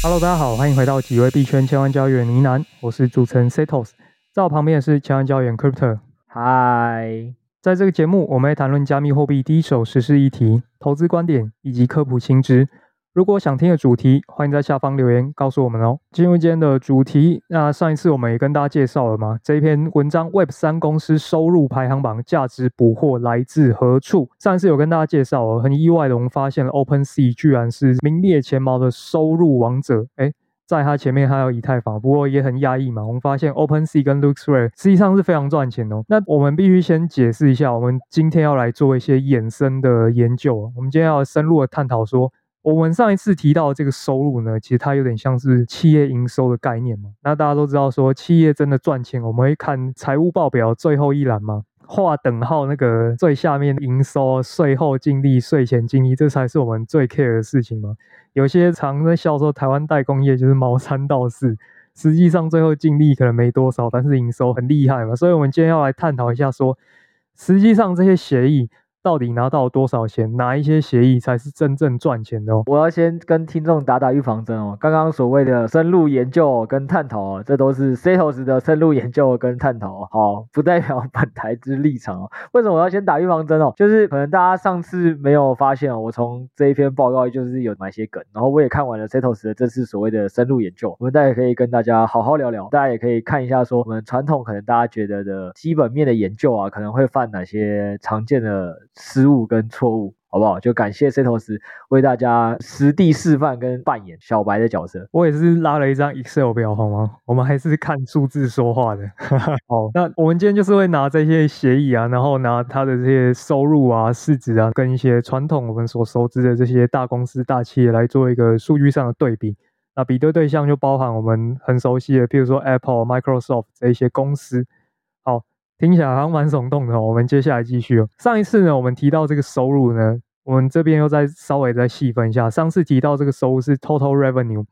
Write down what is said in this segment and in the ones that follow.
Hello，大家好，欢迎回到几位币圈千万交易员呢喃，我是主持人 Setos，在我旁边的是千万交易员 Crypto。嗨，在这个节目，我们会谈论加密货币第一手实施议题、投资观点以及科普新知。如果想听的主题，欢迎在下方留言告诉我们哦。进入今天的主题，那上一次我们也跟大家介绍了嘛，这一篇文章 Web 三公司收入排行榜价值捕获来自何处？上一次有跟大家介绍哦，很意外的，我们发现了 OpenSea 居然是名列前茅的收入王者。诶，在它前面还有以太坊，不过也很压抑嘛。我们发现 OpenSea 跟 LooksRare 实际上是非常赚钱哦。那我们必须先解释一下，我们今天要来做一些衍生的研究。我们今天要深入的探讨说。我们上一次提到这个收入呢，其实它有点像是企业营收的概念嘛。那大家都知道说，企业真的赚钱，我们会看财务报表最后一栏嘛，画等号那个最下面营收、税后净利、税前净利，这才是我们最 care 的事情嘛。有些常在笑说台湾代工业就是毛三到四，实际上最后净利可能没多少，但是营收很厉害嘛。所以我们今天要来探讨一下说，实际上这些协议。到底拿到多少钱？哪一些协议才是真正赚钱的？我要先跟听众打打预防针哦。刚刚所谓的深入研究跟探讨哦，这都是 Setos 的深入研究跟探讨哦，好，不代表本台之立场哦。为什么我要先打预防针哦？就是可能大家上次没有发现哦，我从这一篇报告就是有买些梗，然后我也看完了 Setos 的这次所谓的深入研究，我们大家可以跟大家好好聊聊，大家也可以看一下说我们传统可能大家觉得的基本面的研究啊，可能会犯哪些常见的。失误跟错误，好不好？就感谢 Setos 为大家实地示范跟扮演小白的角色。我也是拉了一张 Excel 表，好吗？我们还是看数字说话的。好，那我们今天就是会拿这些协议啊，然后拿它的这些收入啊、市值啊，跟一些传统我们所熟知的这些大公司、大企业来做一个数据上的对比。那比对对象就包含我们很熟悉的，譬如说 Apple、Microsoft 这一些公司。好。听起来好像蛮耸动的哦。我们接下来继续哦。上一次呢，我们提到这个收入呢，我们这边又再稍微再细分一下。上次提到这个收入是 total revenue，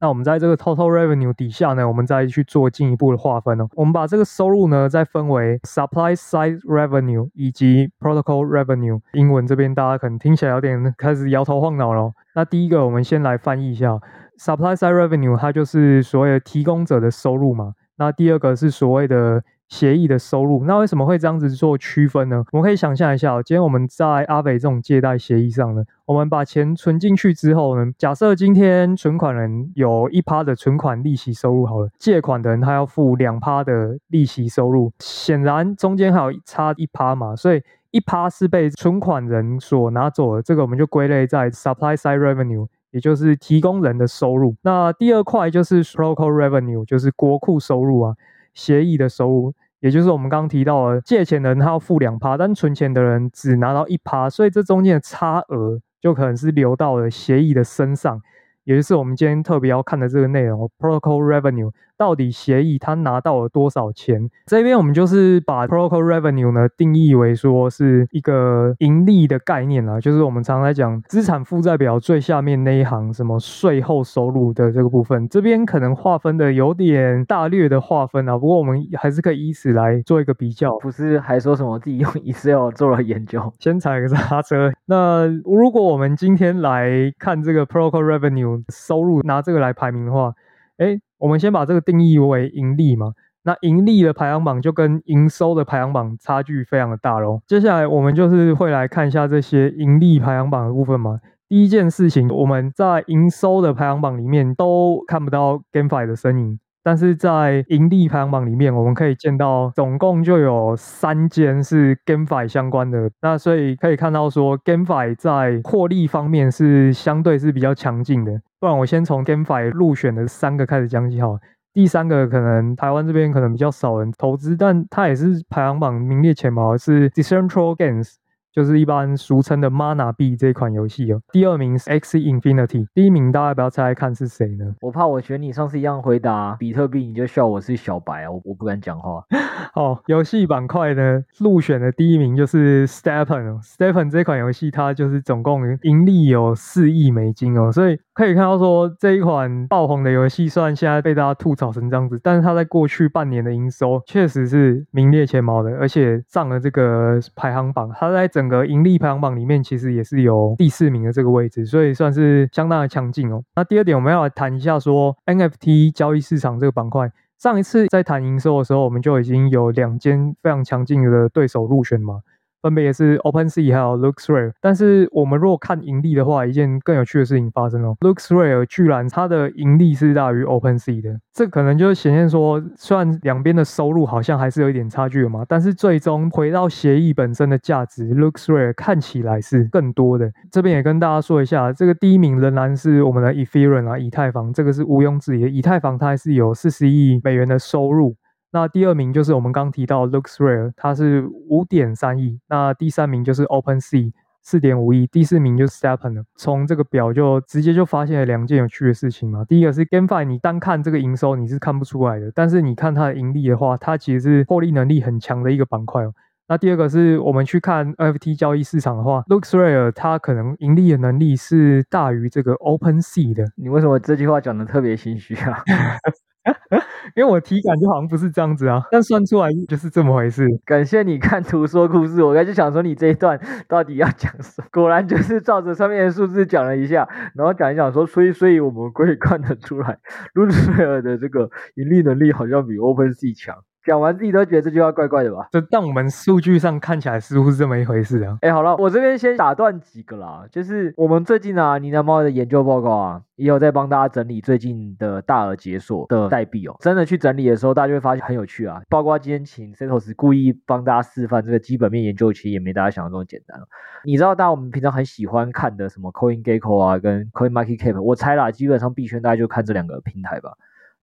那我们在这个 total revenue 底下呢，我们再去做进一步的划分哦。我们把这个收入呢，再分为 supply side revenue 以及 protocol revenue。英文这边大家可能听起来有点开始摇头晃脑了。那第一个，我们先来翻译一下 supply side revenue，它就是所谓的提供者的收入嘛。那第二个是所谓的协议的收入，那为什么会这样子做区分呢？我们可以想象一下，今天我们在阿北这种借贷协议上呢，我们把钱存进去之后呢，假设今天存款人有一趴的存款利息收入好了，借款的人他要付两趴的利息收入，显然中间还有差一趴嘛，所以一趴是被存款人所拿走的，这个我们就归类在 supply side revenue，也就是提供人的收入。那第二块就是 protocol revenue，就是国库收入啊。协议的收入，也就是我们刚刚提到的，借钱的人他要付两趴，但存钱的人只拿到一趴，所以这中间的差额就可能是流到了协议的身上，也就是我们今天特别要看的这个内容，protocol revenue。到底协议他拿到了多少钱？这边我们就是把 protocol revenue 呢定义为说是一个盈利的概念啦，就是我们常常来讲资产负债表最下面那一行什么税后收入的这个部分，这边可能划分的有点大略的划分啊，不过我们还是可以以此来做一个比较。不是还说什么自己用 Excel 做了研究？先踩个刹车。那如果我们今天来看这个 protocol revenue 收入，拿这个来排名的话，诶我们先把这个定义为盈利嘛，那盈利的排行榜就跟营收的排行榜差距非常的大喽。接下来我们就是会来看一下这些盈利排行榜的部分嘛。第一件事情，我们在营收的排行榜里面都看不到 GameFi 的身影，但是在盈利排行榜里面，我们可以见到总共就有三间是 GameFi 相关的。那所以可以看到说，GameFi 在获利方面是相对是比较强劲的。不然我先从 GameFi 入选的三个开始讲起哈。第三个可能台湾这边可能比较少人投资，但它也是排行榜名列前茅，是 Decentral Games。就是一般俗称的 Mana 币这款游戏哦。第二名是 Axie Infinity，第一名大家不要猜猜看是谁呢？我怕我选你上次一样回答比特币，你就笑我是小白啊，我我不敢讲话。好，游戏板块呢入选的第一名就是 Stepen。Stepen 这款游戏它就是总共盈利有四亿美金哦，所以可以看到说这一款爆红的游戏，虽然现在被大家吐槽成这样子，但是它在过去半年的营收确实是名列前茅的，而且上了这个排行榜，它在整整个盈利排行榜里面其实也是有第四名的这个位置，所以算是相当的强劲哦。那第二点，我们要来谈一下说 NFT 交易市场这个板块。上一次在谈营收的时候，我们就已经有两间非常强劲的对手入选嘛。分别也是 OpenSea 还有 LooksRare，但是我们如果看盈利的话，一件更有趣的事情发生了，LooksRare 居然它的盈利是大于 OpenSea 的，这可能就显现说，虽然两边的收入好像还是有一点差距的嘛，但是最终回到协议本身的价值，LooksRare 看起来是更多的。这边也跟大家说一下，这个第一名仍然是我们的 Ethereum 啊，以太坊，这个是毋庸置疑的，以太坊它还是有四十亿美元的收入。那第二名就是我们刚提到 LooksRare，它是五点三亿。那第三名就是 OpenSea，四点五亿。第四名就是 STEPN。从这个表就直接就发现了两件有趣的事情嘛。第一个是 GameFi，你单看这个营收你是看不出来的，但是你看它的盈利的话，它其实是获利能力很强的一个板块哦。那第二个是我们去看 NFT 交易市场的话，LooksRare 它可能盈利的能力是大于这个 OpenSea 的。你为什么这句话讲得特别心虚啊？因为我体感就好像不是这样子啊，但算出来就是这么回事。感谢你看图说故事，我刚就想说你这一段到底要讲什么？果然就是照着上面的数字讲了一下，然后讲一讲说，所以所以我们可以看得出来卢浮贝尔的这个盈利能力好像比 Open C 强。讲完自己都觉得这句话怪怪的吧？就但我们数据上看起来似乎是这么一回事啊。哎，好了，我这边先打断几个啦，就是我们最近啊，你那猫的研究报告啊，也有在帮大家整理最近的大额解锁的代币哦。真的去整理的时候，大家就会发现很有趣啊。包括今天请 Setos 故意帮大家示范这个基本面研究，其实也没大家想的这么简单。你知道，大家我们平常很喜欢看的什么 CoinGecko 啊，跟 CoinMarketCap，我猜啦，基本上币圈大家就看这两个平台吧。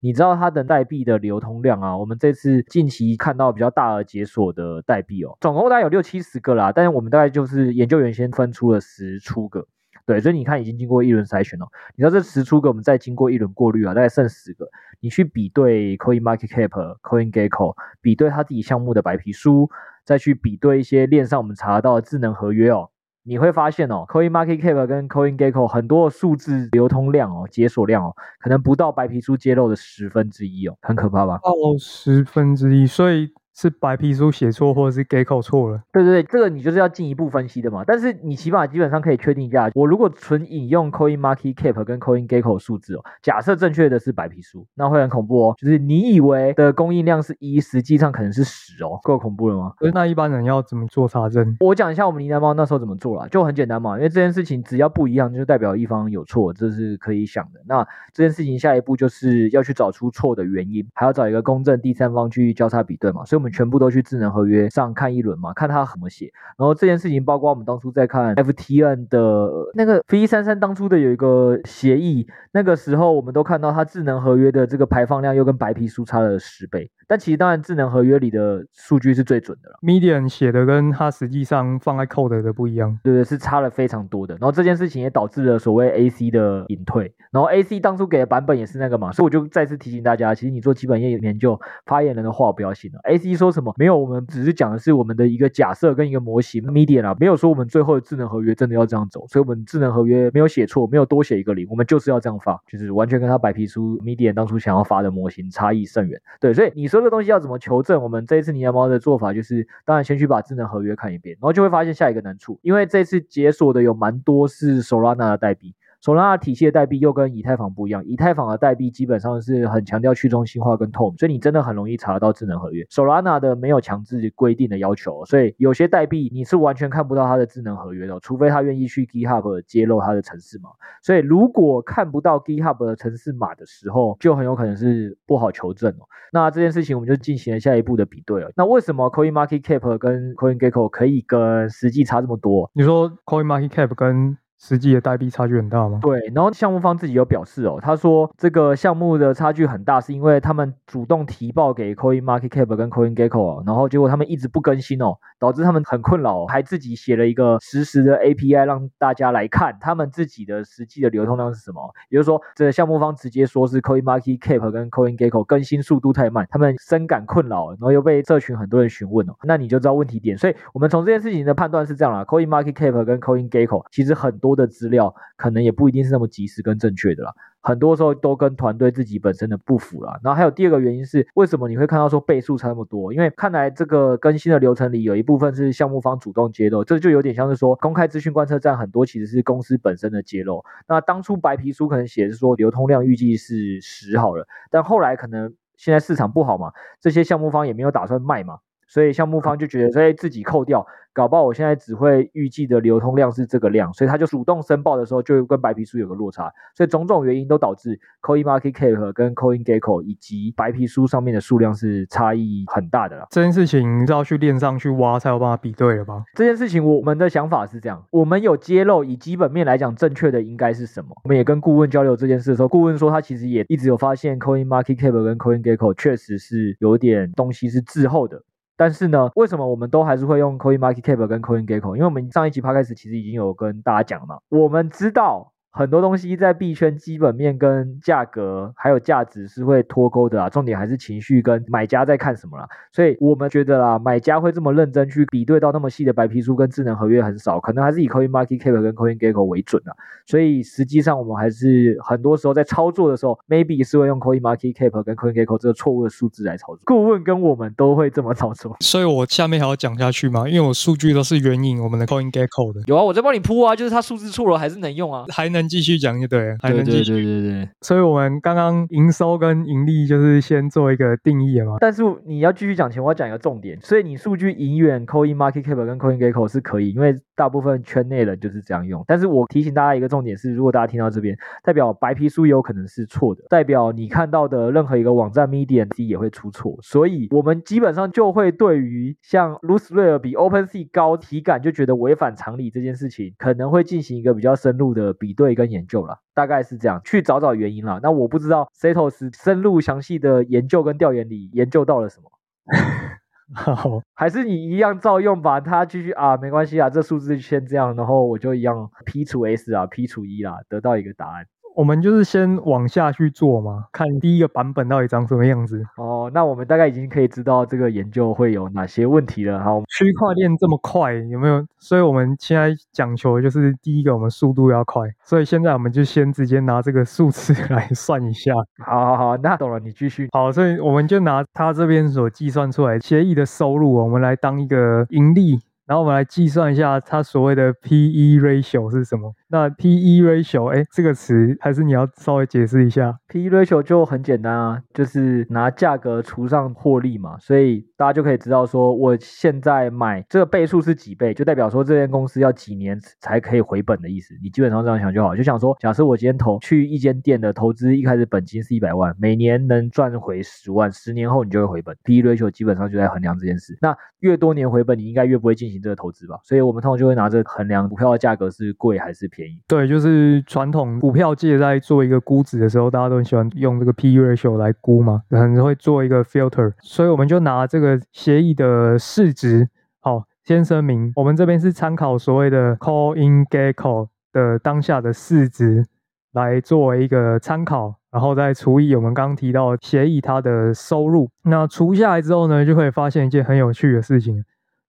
你知道它的代币的流通量啊？我们这次近期看到比较大额解锁的代币哦，总共大概有六七十个啦。但是我们大概就是研究员先分出了十出个，对，所以你看已经经过一轮筛选了。你知道这十出个，我们再经过一轮过滤啊，大概剩十个。你去比对 Coin Market Cap、CoinGecko，比对他自己项目的白皮书，再去比对一些链上我们查到的智能合约哦。你会发现哦，Coin Market Cap 跟 Coin Gecko 很多数字流通量哦，解锁量哦，可能不到白皮书揭露的十分之一哦，很可怕吧？哦，十分之一，所以。是白皮书写错，或者是 Gecko 错了？对对对，这个你就是要进一步分析的嘛。但是你起码基本上可以确定一下，我如果纯引用 Coin Market Cap 跟 Coin Gecko 数字哦，假设正确的是白皮书，那会很恐怖哦。就是你以为的供应量是一，实际上可能是十哦，够恐怖了吗？那一般人要怎么做查证？我讲一下我们呢喃猫那时候怎么做啦，就很简单嘛。因为这件事情只要不一样，就代表一方有错，这是可以想的。那这件事情下一步就是要去找出错的原因，还要找一个公正第三方去交叉比对嘛。所以我们全部都去智能合约上看一轮嘛，看他怎么写。然后这件事情，包括我们当初在看 FTN 的那个 V 三三当初的有一个协议，那个时候我们都看到它智能合约的这个排放量又跟白皮书差了十倍。但其实当然，智能合约里的数据是最准的了。Medium 写的跟它实际上放在 Code 的不一样，对对，是差了非常多的。然后这件事情也导致了所谓 AC 的隐退。然后 AC 当初给的版本也是那个嘛，所以我就再次提醒大家，其实你做基本页研究，发言人的话不要信了。AC 说什么？没有，我们只是讲的是我们的一个假设跟一个模型。media 啦，没有说我们最后的智能合约真的要这样走，所以我们智能合约没有写错，没有多写一个零，我们就是要这样发，就是完全跟他白皮书 media 当初想要发的模型差异甚远。对，所以你说这东西要怎么求？证，我们这一次呢喃猫的做法就是，当然先去把智能合约看一遍，然后就会发现下一个难处，因为这次解锁的有蛮多是 Solana 的代币。Solana 体系的代币又跟以太坊不一样，以太坊的代币基本上是很强调去中心化跟透明，所以你真的很容易查得到智能合约。Solana 的没有强制规定的要求，所以有些代币你是完全看不到它的智能合约的，除非他愿意去 GitHub 揭露它的程式码。所以如果看不到 GitHub 的程式码的时候，就很有可能是不好求证哦。那这件事情我们就进行了下一步的比对了。那为什么 CoinMarketCap 跟 CoinGecko 可以跟实际差这么多？你说 CoinMarketCap 跟实际的代币差距很大吗？对，然后项目方自己有表示哦，他说这个项目的差距很大，是因为他们主动提报给 Coin Market Cap 跟 Coin Gecko，然后结果他们一直不更新哦，导致他们很困扰，还自己写了一个实时的 API 让大家来看他们自己的实际的流通量是什么。也就是说，这个项目方直接说是 Coin Market Cap 跟 Coin Gecko 更新速度太慢，他们深感困扰，然后又被社群很多人询问哦，那你就知道问题点。所以我们从这件事情的判断是这样啦，Coin Market Cap 跟 Coin Gecko 其实很多。多的资料，可能也不一定是那么及时跟正确的啦。很多时候都跟团队自己本身的不符啦。然后还有第二个原因是，为什么你会看到说倍数差那么多？因为看来这个更新的流程里有一部分是项目方主动揭露，这就有点像是说公开资讯观测站很多其实是公司本身的揭露。那当初白皮书可能写的是说流通量预计是十好了，但后来可能现在市场不好嘛，这些项目方也没有打算卖嘛，所以项目方就觉得所以自己扣掉。搞不好我现在只会预计的流通量是这个量，所以他就主动申报的时候就跟白皮书有个落差，所以种种原因都导致 Coin Market Cap 跟 Coin Gecko 以及白皮书上面的数量是差异很大的啦。这件事情是要去链上去挖才有办法比对了吧？这件事情我们的想法是这样，我们有揭露以基本面来讲正确的应该是什么？我们也跟顾问交流这件事的时候，顾问说他其实也一直有发现 Coin Market Cap 跟 Coin Gecko 确实是有点东西是滞后的。但是呢，为什么我们都还是会用 Coin Market Cap 跟 Coin Gecko？因为我们上一集 Podcast 其实已经有跟大家讲了嘛，我们知道。很多东西在币圈基本面跟价格还有价值是会脱钩的啊，重点还是情绪跟买家在看什么啦。所以我们觉得啦，买家会这么认真去比对到那么细的白皮书跟智能合约很少，可能还是以 Coin Market Cap 跟 Coin Gecko 为准啊。所以实际上我们还是很多时候在操作的时候，maybe 是会用 Coin Market Cap 跟 Coin Gecko 这个错误的数字来操作。顾问跟我们都会这么操作。所以我下面还要讲下去吗？因为我数据都是援引我们的 Coin Gecko 的。有啊，我在帮你铺啊，就是它数字错了还是能用啊，还能继续讲就对。还能继续，对对对对对，所以我们刚刚营收跟盈利就是先做一个定义嘛。但是你要继续讲前，我要讲一个重点。所以你数据盈远 Coin Market Cap 跟 Coin Gecko 是可以，因为大部分圈内人就是这样用。但是我提醒大家一个重点是，如果大家听到这边，代表白皮书有可能是错的，代表你看到的任何一个网站 Medium 也会出错。所以我们基本上就会对于像 RouxRare 比 OpenSea 高体感就觉得违反常理这件事情，可能会进行一个比较深入的比对跟研究了。大概是这样，去找找原因啦。那我不知道 Setos 深入详细的研究跟调研里研究到了什么，好，还是你一样照用，吧。他继续啊，没关系啊，这数字先这样，然后我就一样 P 除 S 啊，P 除一啦，得到一个答案。我们就是先往下去做嘛，看第一个版本到底长什么样子。哦，那我们大概已经可以知道这个研究会有哪些问题了。好，区块链这么快，有没有？所以我们现在讲求的就是第一个，我们速度要快。所以现在我们就先直接拿这个数字 来算一下。好好好，那懂了，你继续。好，所以我们就拿他这边所计算出来协议的收入，我们来当一个盈利。然后我们来计算一下它所谓的 P/E ratio 是什么？那 P/E ratio，哎，这个词还是你要稍微解释一下。P/E ratio 就很简单啊，就是拿价格除上获利嘛，所以大家就可以知道说，我现在买这个倍数是几倍，就代表说这间公司要几年才可以回本的意思。你基本上这样想就好，就想说，假设我今天投去一间店的投资，一开始本金是一百万，每年能赚回十万，十年后你就会回本。P/E ratio 基本上就在衡量这件事。那越多年回本，你应该越不会进行这个投资吧，所以我们通常就会拿这个衡量股票的价格是贵还是便宜。对，就是传统股票界在做一个估值的时候，大家都很喜欢用这个 P/E ratio 来估嘛，可能会做一个 filter。所以我们就拿这个协议的市值，好，先声明，我们这边是参考所谓的 c a l l i n g e c k o 的当下的市值来作为一个参考，然后再除以我们刚刚提到协议它的收入。那除下来之后呢，就会发现一件很有趣的事情。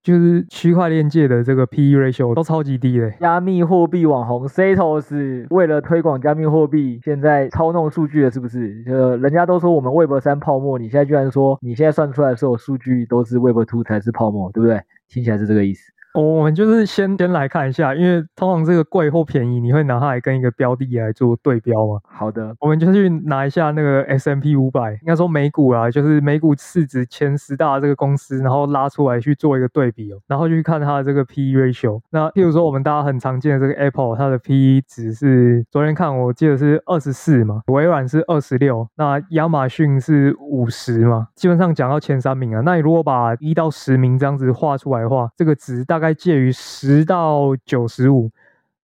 就是区块链界的这个 PE ratio 都超级低的。加密货币网红 Satos 为了推广加密货币，现在操弄数据了，是不是？呃，人家都说我们 Web 三泡沫，你现在居然说你现在算出来所有数据都是 Web Two 才是泡沫，对不对？听起来是这个意思。我们就是先先来看一下，因为通常这个贵或便宜，你会拿它来跟一个标的来做对标嘛？好的，我们就去拿一下那个 S M P 五百应该说美股啊，就是美股市值前十大这个公司，然后拉出来去做一个对比哦，然后去看它的这个 PE ratio。那譬如说我们大家很常见的这个 Apple，它的 PE 值是昨天看我记得是二十四嘛，微软是二十六，那亚马逊是五十嘛，基本上讲到前三名啊。那你如果把一到十名这样子画出来的话，这个值大概。在介于十到九十五，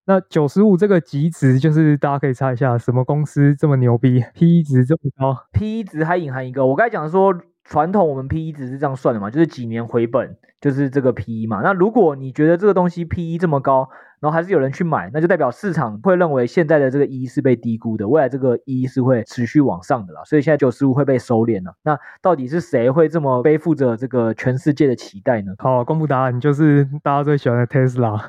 那九十五这个极值就是大家可以猜一下，什么公司这么牛逼，PE 值这么高？PE 值还隐含一个，我刚才讲说传统我们 PE 只是这样算的嘛，就是几年回本，就是这个 PE 嘛。那如果你觉得这个东西 PE 这么高，然后还是有人去买，那就代表市场会认为现在的这个 E 是被低估的，未来这个 E 是会持续往上的啦。所以现在九十五会被收敛了。那到底是谁会这么背负着这个全世界的期待呢？好，公布答案就是大家最喜欢的 Tesla。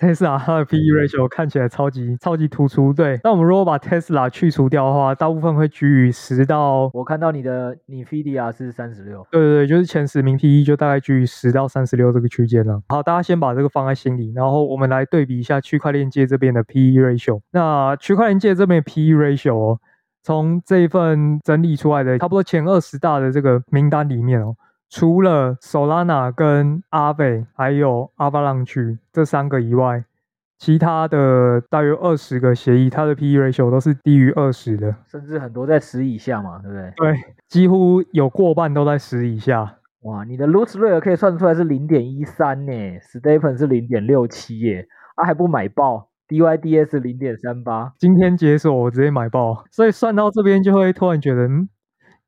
Tesla 它的 PE ratio 看起来超级超级突出。对，那我们如果把 Tesla 去除掉的话，大部分会居于十到。我看到你的 NVIDIA 是三十六。对对对，就是前十名 PE 就大概居于十到三十六这个区间了。好，大家先把这个放在心里，然后我们来对比一下区块链界这边的 PE ratio。那区块链界这边的 PE ratio 哦，从这一份整理出来的差不多前二十大的这个名单里面哦。除了 Solana 跟 Aave 还有 Avalanche 这三个以外，其他的大约二十个协议，它的 PE ratio 都是低于二十的，甚至很多在十以下嘛，对不对？对，几乎有过半都在十以下。哇，你的 l o o t Rate 可以算出来是零点一三呢，STEPN 是零点六七耶，啊还不买爆，DYDS 零点三八，今天解锁我直接买爆，所以算到这边就会突然觉得，嗯。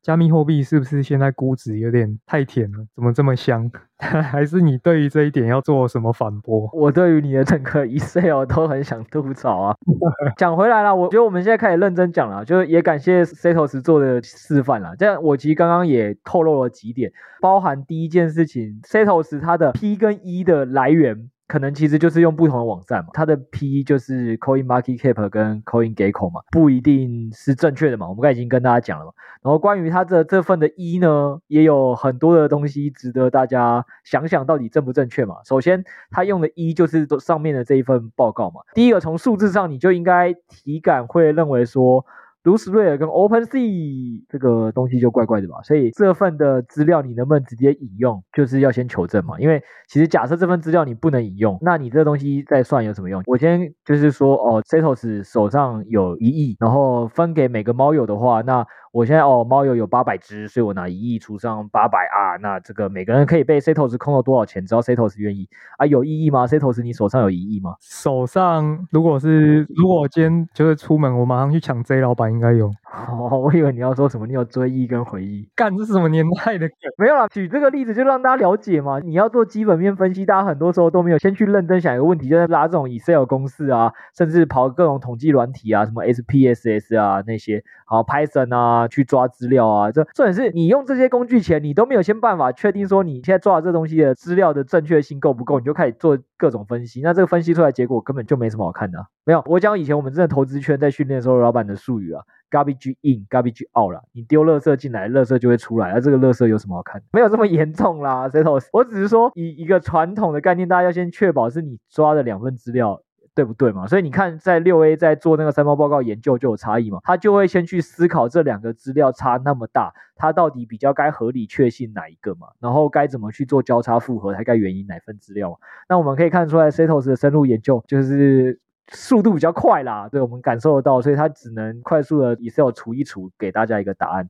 加密货币是不是现在估值有点太甜了？怎么这么香？还是你对于这一点要做什么反驳？我对于你的整个 Excel 都很想吐槽啊！讲回来了，我觉得我们现在开始认真讲了，就是也感谢 Setos 做的示范了。这样我其实刚刚也透露了几点，包含第一件事情，Setos 它的 P 跟 E 的来源。可能其实就是用不同的网站嘛，它的 P 就是 Coin Market Cap 跟 Coin Gecko 嘛，不一定是正确的嘛。我们刚才已经跟大家讲了嘛。然后关于它的这份的 E 呢，也有很多的东西值得大家想想到底正不正确嘛。首先，它用的 E 就是上面的这一份报告嘛。第一个，从数字上你就应该体感会认为说。Lutz Rare 跟 OpenSea 这个东西就怪怪的吧，所以这份的资料你能不能直接引用，就是要先求证嘛。因为其实假设这份资料你不能引用，那你这东西再算有什么用？我先就是说哦，Setos 手上有一亿，然后分给每个猫友的话，那。我现在哦，猫友有八百只，所以我拿一亿除上八百啊，那这个每个人可以被 Setos 空了多少钱？只要 Setos 愿意啊，有意义吗？Setos 你手上有一亿吗？手上如果是如果我今天就是出门，我马上去抢 J 老板应该有。哦，我以为你要说什么，你有追忆跟回忆？干，这是什么年代的梗？没有啦，举这个例子就让大家了解嘛。你要做基本面分析，大家很多时候都没有先去认真想一个问题，就在拉这种 Excel 公式啊，甚至跑各种统计软体啊，什么 SPSS 啊那些，好 Python 啊去抓资料。啊，这重点是你用这些工具前，你都没有先办法确定说你现在抓的这东西的资料的正确性够不够，你就开始做各种分析。那这个分析出来结果根本就没什么好看的啊。没有，我讲以前我们真的投资圈在训练的时候，老板的术语啊，garbage in，garbage out 啦。你丢垃圾进来，垃圾就会出来。而这个垃圾有什么好看的？没有这么严重啦，Setos。我只是说以一个传统的概念，大家要先确保是你抓的两份资料。对不对嘛？所以你看，在六 A 在做那个三猫报告研究就有差异嘛，他就会先去思考这两个资料差那么大，他到底比较该合理确信哪一个嘛？然后该怎么去做交叉复核，才该援引哪份资料嘛？那我们可以看出来，Setos 的深入研究就是速度比较快啦，对，我们感受得到，所以它只能快速的 Excel 除一除，给大家一个答案，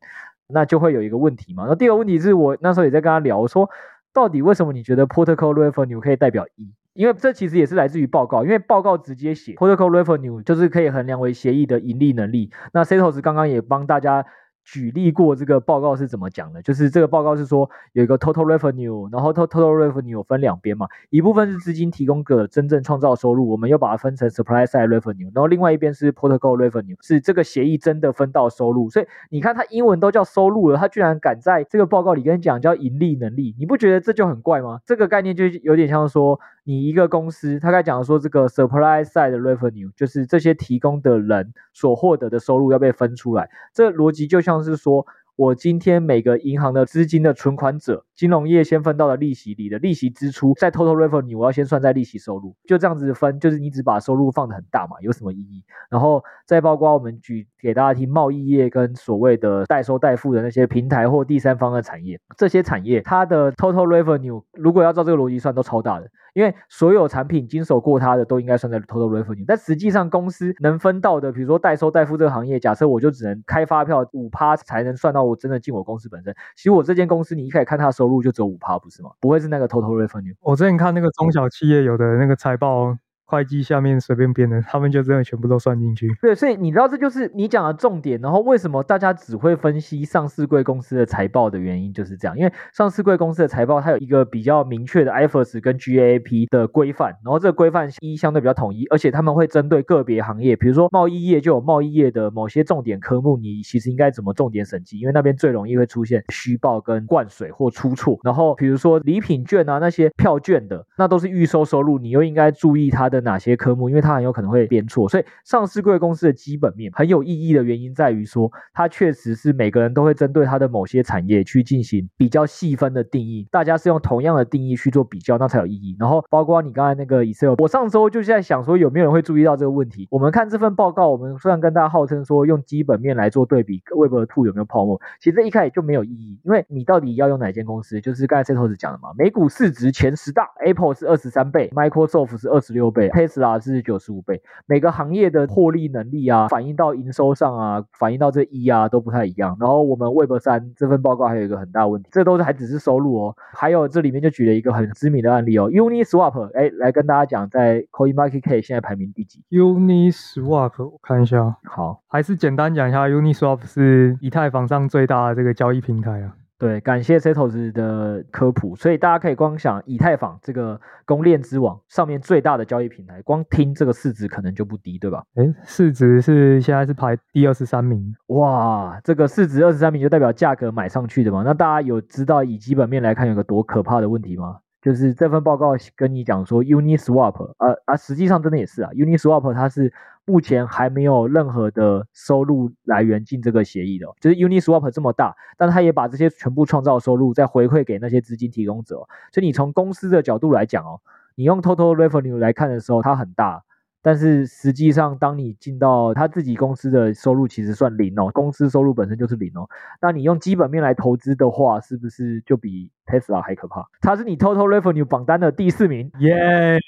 那就会有一个问题嘛。那第二个问题是我那时候也在跟他聊，我说到底为什么你觉得 Protocol Revenue 可以代表一？因为这其实也是来自于报告，因为报告直接写 protocol revenue 就是可以衡量为协议的盈利能力。那 Cetos 刚刚也帮大家。举例过这个报告是怎么讲的？就是这个报告是说有一个 total revenue，然后 total revenue 分两边嘛，一部分是资金提供的真正创造收入，我们又把它分成 supply side revenue，然后另外一边是 protocol revenue，是这个协议真的分到收入。所以你看它英文都叫收入了，它居然敢在这个报告里跟你讲叫盈利能力，你不觉得这就很怪吗？这个概念就有点像说你一个公司，他该讲说这个 supply side revenue，就是这些提供的人所获得的收入要被分出来，这逻辑就像。像是说，我今天每个银行的资金的存款者，金融业先分到的利息里的利息支出，在 total revenue 我要先算在利息收入，就这样子分，就是你只把收入放得很大嘛，有什么意义？然后再包括我们举给大家听，贸易业跟所谓的代收代付的那些平台或第三方的产业，这些产业它的 total revenue 如果要照这个逻辑算，都超大的。因为所有产品经手过它的都应该算在 total revenue，但实际上公司能分到的，比如说代收代付这个行业，假设我就只能开发票五趴才能算到我真的进我公司本身。其实我这间公司你一开始看它的收入就只有五趴，不是吗？不会是那个 total revenue。我之前看那个中小企业有的那个财报。会计下面随便编的，他们就真的全部都算进去。对，所以你知道这就是你讲的重点。然后为什么大家只会分析上市柜公司的财报的原因就是这样，因为上市柜公司的财报它有一个比较明确的 IFRS 跟 GAAP 的规范，然后这个规范一相对比较统一，而且他们会针对个别行业，比如说贸易业就有贸易业的某些重点科目，你其实应该怎么重点审计，因为那边最容易会出现虚报跟灌水或出错。然后比如说礼品券啊那些票券的，那都是预收收入，你又应该注意它的。哪些科目，因为它很有可能会编错。所以上市贵公司的基本面很有意义的原因在于说，它确实是每个人都会针对它的某些产业去进行比较细分的定义，大家是用同样的定义去做比较，那才有意义。然后包括你刚才那个 Excel，我上周就在想说，有没有人会注意到这个问题？我们看这份报告，我们虽然跟大家号称说用基本面来做对比，Web2 有没有泡沫？其实一开始就没有意义，因为你到底要用哪间公司？就是刚才 Setos 讲的嘛，美股市值前十大，Apple 是二十三倍，Microsoft 是二十六倍，Tesla 是九十五倍。每个行业的获利能力啊，反映到营收上啊，反映到这 E 啊，都不太一样。然后我们 Web 三这份报告还有一个很大问题，这都是还只是收入哦。还有这里面就举了一个很知名的案例哦，Uniswap，哎，来跟大家讲，在 CoinMarketCap 现在排名第几？Uniswap，我看一下，好，还是简单讲一下，Uniswap 是以太坊上最大的这个交易平台啊。对，感谢 Setos 的科普，所以大家可以光想以太坊这个公链之王上面最大的交易平台，光听这个市值可能就不低，对吧？哎，市值是现在是排第二十三名，哇，这个市值二十三名就代表价格买上去的嘛？那大家有知道以基本面来看有个多可怕的问题吗？就是这份报告跟你讲说，Uniswap，呃啊，实际上真的也是啊，Uniswap 它是目前还没有任何的收入来源进这个协议的，就是 Uniswap 这么大，但它也把这些全部创造收入再回馈给那些资金提供者，所以你从公司的角度来讲哦，你用 Total Revenue 来看的时候，它很大。但是实际上，当你进到他自己公司的收入其实算零哦，公司收入本身就是零哦。那你用基本面来投资的话，是不是就比 Tesla 还可怕？它是你 Total Revenue 榜单的第四名，耶、yeah！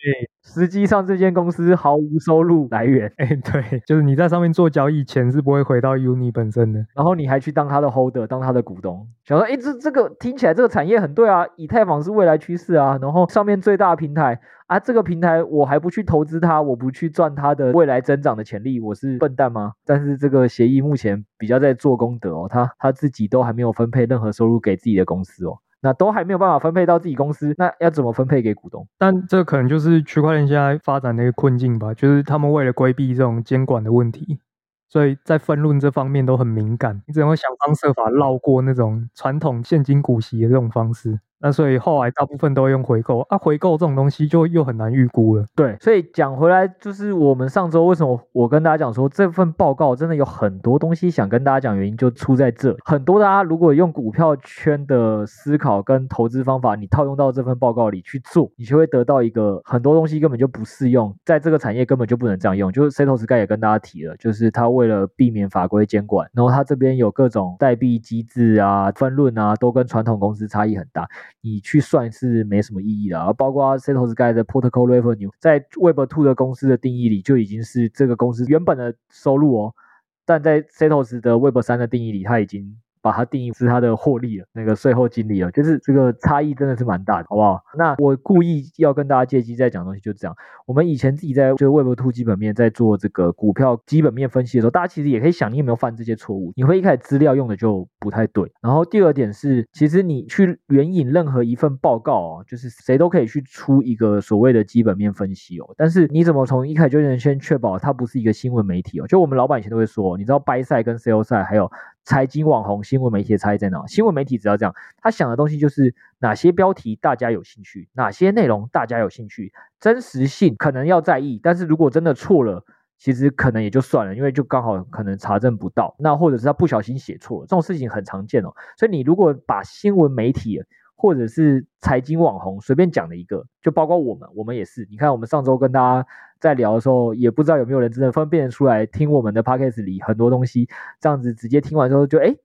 实际上这间公司毫无收入来源，哎，对，就是你在上面做交易，钱是不会回到 Uni 本身的。然后你还去当他的 Holder，当他的股东，想说，哎，这这个听起来这个产业很对啊，以太坊是未来趋势啊，然后上面最大的平台。啊，这个平台我还不去投资它，我不去赚它的未来增长的潜力，我是笨蛋吗？但是这个协议目前比较在做功德哦，他他自己都还没有分配任何收入给自己的公司哦，那都还没有办法分配到自己公司，那要怎么分配给股东？但这可能就是区块链现在发展的一个困境吧，就是他们为了规避这种监管的问题，所以在分论这方面都很敏感，你只能会想方设法绕过那种传统现金股息的这种方式。那所以后来大部分都用回购啊，回购这种东西就又很难预估了。对，所以讲回来，就是我们上周为什么我跟大家讲说这份报告真的有很多东西想跟大家讲，原因就出在这。很多大家如果用股票圈的思考跟投资方法，你套用到这份报告里去做，你就会得到一个很多东西根本就不适用，在这个产业根本就不能这样用。就是 Setos 刚也跟大家提了，就是他为了避免法规监管，然后他这边有各种代币机制啊、分论啊，都跟传统公司差异很大。你去算是没什么意义的，而包括 Setos Guy 的 Protocol Revenue，在 Web2 的公司的定义里就已经是这个公司原本的收入哦，但在 Setos 的 Web3 的定义里，它已经。把它定义是它的获利了，那个税后净利了，就是这个差异真的是蛮大的，好不好？那我故意要跟大家借机再讲东西，就是这样。我们以前自己在就 Web2 基本面在做这个股票基本面分析的时候，大家其实也可以想，你有没有犯这些错误？你会一开始资料用的就不太对。然后第二点是，其实你去援引任何一份报告哦，就是谁都可以去出一个所谓的基本面分析哦，但是你怎么从一开始就能先确保它不是一个新闻媒体哦？就我们老板以前都会说，你知道 Buy side 跟 Sell side 还有。财经网红、新闻媒体的差异在哪？新闻媒体只要这样，他想的东西就是哪些标题大家有兴趣，哪些内容大家有兴趣，真实性可能要在意，但是如果真的错了，其实可能也就算了，因为就刚好可能查证不到，那或者是他不小心写错了，这种事情很常见哦。所以你如果把新闻媒体或者是财经网红随便讲的一个，就包括我们，我们也是，你看我们上周跟大家。在聊的时候，也不知道有没有人真的分辨出来，听我们的 podcast 里很多东西，这样子直接听完之后就诶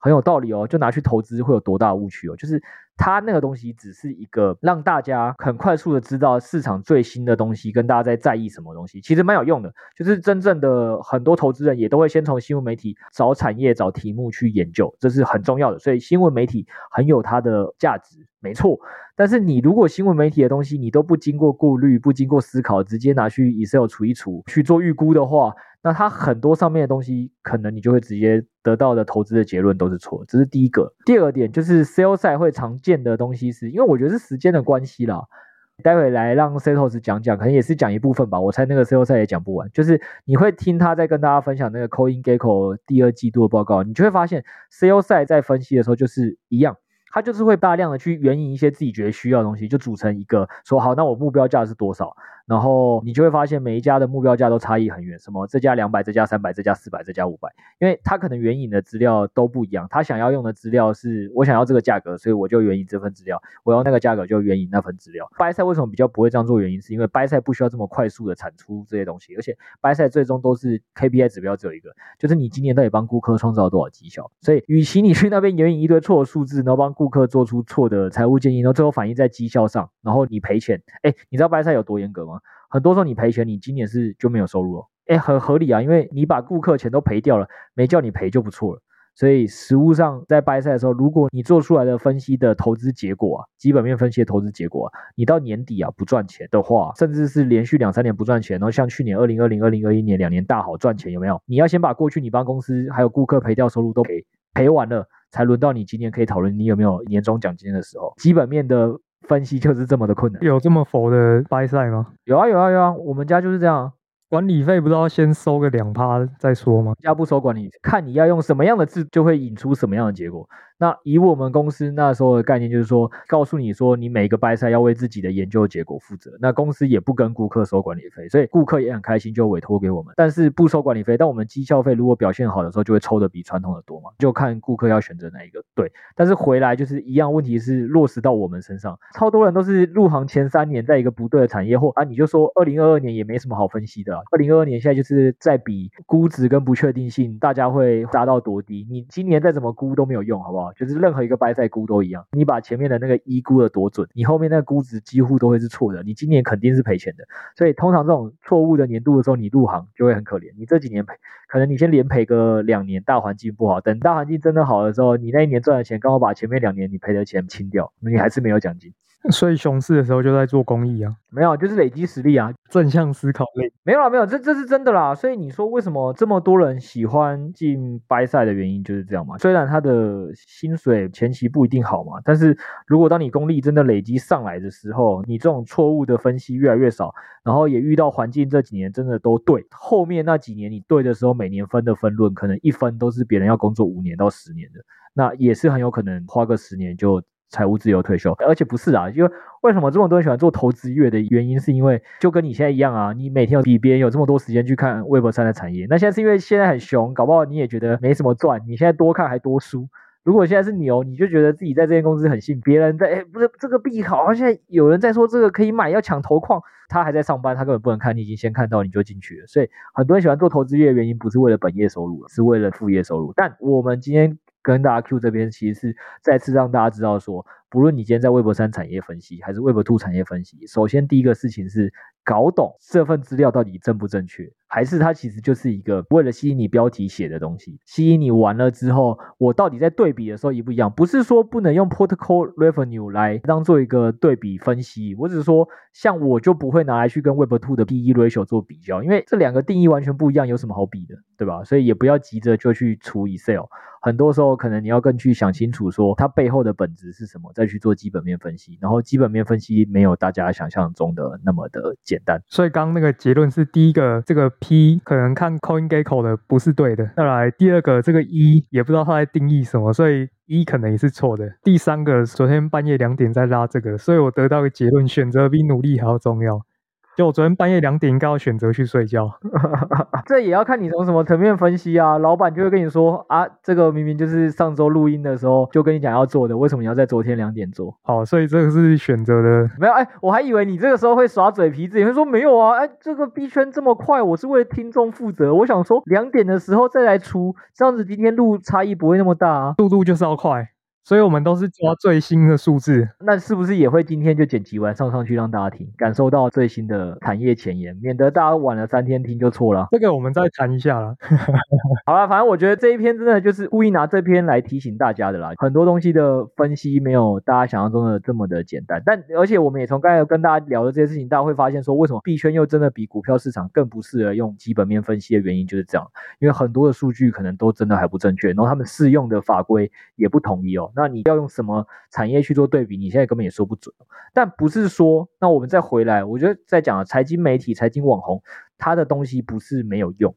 很有道理哦，就拿去投资会有多大误区哦？就是它那个东西只是一个让大家很快速的知道市场最新的东西，跟大家在在意什么东西，其实蛮有用的。就是真正的很多投资人也都会先从新闻媒体找产业、找题目去研究，这是很重要的。所以新闻媒体很有它的价值，没错。但是你如果新闻媒体的东西你都不经过过滤、不经过思考，直接拿去 Excel 除一除去做预估的话，那它很多上面的东西，可能你就会直接得到的投资的结论都是错。这是第一个。第二点就是 sell side 会常见的东西是，因为我觉得是时间的关系啦。待会来让 Setos 讲讲，可能也是讲一部分吧。我猜那个 sell side 也讲不完。就是你会听他在跟大家分享那个 CoinGecko 第二季度的报告，你就会发现 sell side 在分析的时候就是一样。他就是会大量的去援引一些自己觉得需要的东西，就组成一个说好，那我目标价是多少？然后你就会发现每一家的目标价都差异很远，什么这家两百，这家三百，这家四百，这家五百，因为他可能援引的资料都不一样，他想要用的资料是我想要这个价格，所以我就援引这份资料，我要那个价格就援引那份资料。Buy side 为什么比较不会这样做？原因是因为 Buy side 不需要这么快速的产出这些东西，而且 Buy side 最终都是 KPI 指标只有一个，就是你今年到底帮顾客创造了多少绩效。所以，与其你去那边援引一堆错的数字，然后帮顾客做出错的财务建议，然后最后反映在绩效上，然后你赔钱。哎，你知道 Buy side 有多严格吗？很多时候你赔钱，你今年是就没有收入了。哎，很合理啊，因为你把顾客钱都赔掉了，没叫你赔就不错了。所以实物上在掰赛的时候，如果你做出来的分析的投资结果啊，基本面分析的投资结果啊，你到年底啊不赚钱的话，甚至是连续两三年不赚钱，然后像去年二零二零、二零二一年两年大好赚钱，有没有？你要先把过去你帮公司还有顾客赔掉收入都赔赔完了，才轮到你今年可以讨论你有没有年终奖金的时候。基本面的分析就是这么的困难。有这么佛的 buy side 吗？有啊有啊有啊，我们家就是这样。管理费不知道先收个两趴再说吗？家不收管理，看你要用什么样的字，就会引出什么样的结果。那以我们公司那时候的概念，就是说，告诉你说，你每一个 buy side 要为自己的研究结果负责。那公司也不跟顾客收管理费，所以顾客也很开心，就委托给我们。但是不收管理费，但我们绩效费如果表现好的时候，就会抽的比传统的多嘛，就看顾客要选择哪一个。对，但是回来就是一样，问题是落实到我们身上，超多人都是入行前三年在一个不对的产业，或啊，你就说二零二二年也没什么好分析的啊。二零二二年现在就是在比估值跟不确定性，大家会达到多低？你今年再怎么估都没有用，好不好？就是任何一个白菜估都一样，你把前面的那个一估的多准，你后面那个估值几乎都会是错的，你今年肯定是赔钱的。所以通常这种错误的年度的时候，你入行就会很可怜。你这几年赔，可能你先连赔个两年，大环境不好，等大环境真的好的时候，你那一年赚的钱刚好把前面两年你赔的钱清掉，你还是没有奖金。所以熊市的时候就在做公益啊，没有，就是累积实力啊，正向思考类，没有啦，没有，这这是真的啦。所以你说为什么这么多人喜欢进 buy side 的原因就是这样嘛？虽然他的薪水前期不一定好嘛，但是如果当你功力真的累积上来的时候，你这种错误的分析越来越少，然后也遇到环境这几年真的都对，后面那几年你对的时候，每年分的分论可能一分都是别人要工作五年到十年的，那也是很有可能花个十年就。财务自由退休，而且不是啊，因为为什么这么多人喜欢做投资月的原因，是因为就跟你现在一样啊，你每天有比别人有这么多时间去看微博上的产业，那现在是因为现在很熊，搞不好你也觉得没什么赚，你现在多看还多输。如果现在是牛，你就觉得自己在这间公司很幸，别人在哎，不是这个币好，现在有人在说这个可以买，要抢头矿，他还在上班，他根本不能看，你已经先看到你就进去了。所以很多人喜欢做投资月的原因，不是为了本业收入，是为了副业收入。但我们今天。跟大 Q 这边其实是再次让大家知道说，不论你今天在 Web 3产业分析还是 Web 2产业分析，首先第一个事情是搞懂这份资料到底正不正确，还是它其实就是一个为了吸引你标题写的东西，吸引你完了之后，我到底在对比的时候一不一样？不是说不能用 Protocol Revenue 来当做一个对比分析，我只是说像我就不会拿来去跟 Web 2的 PE Ratio 做比较，因为这两个定义完全不一样，有什么好比的，对吧？所以也不要急着就去除 Excel。很多时候，可能你要更去想清楚，说它背后的本质是什么，再去做基本面分析。然后基本面分析没有大家想象中的那么的简单。所以刚那个结论是：第一个，这个 P 可能看 CoinGecko 的不是对的；再来，第二个，这个 E 也不知道它在定义什么，所以 E 可能也是错的。第三个，昨天半夜两点在拉这个，所以我得到的结论：选择比努力还要重要。就我昨天半夜两点应该要选择去睡觉，这也要看你从什么层面分析啊。老板就会跟你说啊，这个明明就是上周录音的时候就跟你讲要做的，为什么你要在昨天两点做？好，所以这个是选择的。没有，哎，我还以为你这个时候会耍嘴皮子，你会说没有啊，哎，这个 B 圈这么快，我是为了听众负责。我想说两点的时候再来出，这样子今天录差异不会那么大啊，速度就是要快。所以我们都是抓最新的数字，那是不是也会今天就剪辑完上上去让大家听，感受到最新的产业前沿，免得大家晚了三天听就错了。这个我们再谈一下了。好了，反正我觉得这一篇真的就是故意拿这篇来提醒大家的啦。很多东西的分析没有大家想象中的这么的简单，但而且我们也从刚才跟大家聊的这些事情，大家会发现说，为什么币圈又真的比股票市场更不适合用基本面分析的原因就是这样，因为很多的数据可能都真的还不正确，然后他们适用的法规也不统一哦。那你要用什么产业去做对比？你现在根本也说不准。但不是说，那我们再回来，我觉得在讲财经媒体、财经网红，他的东西不是没有用，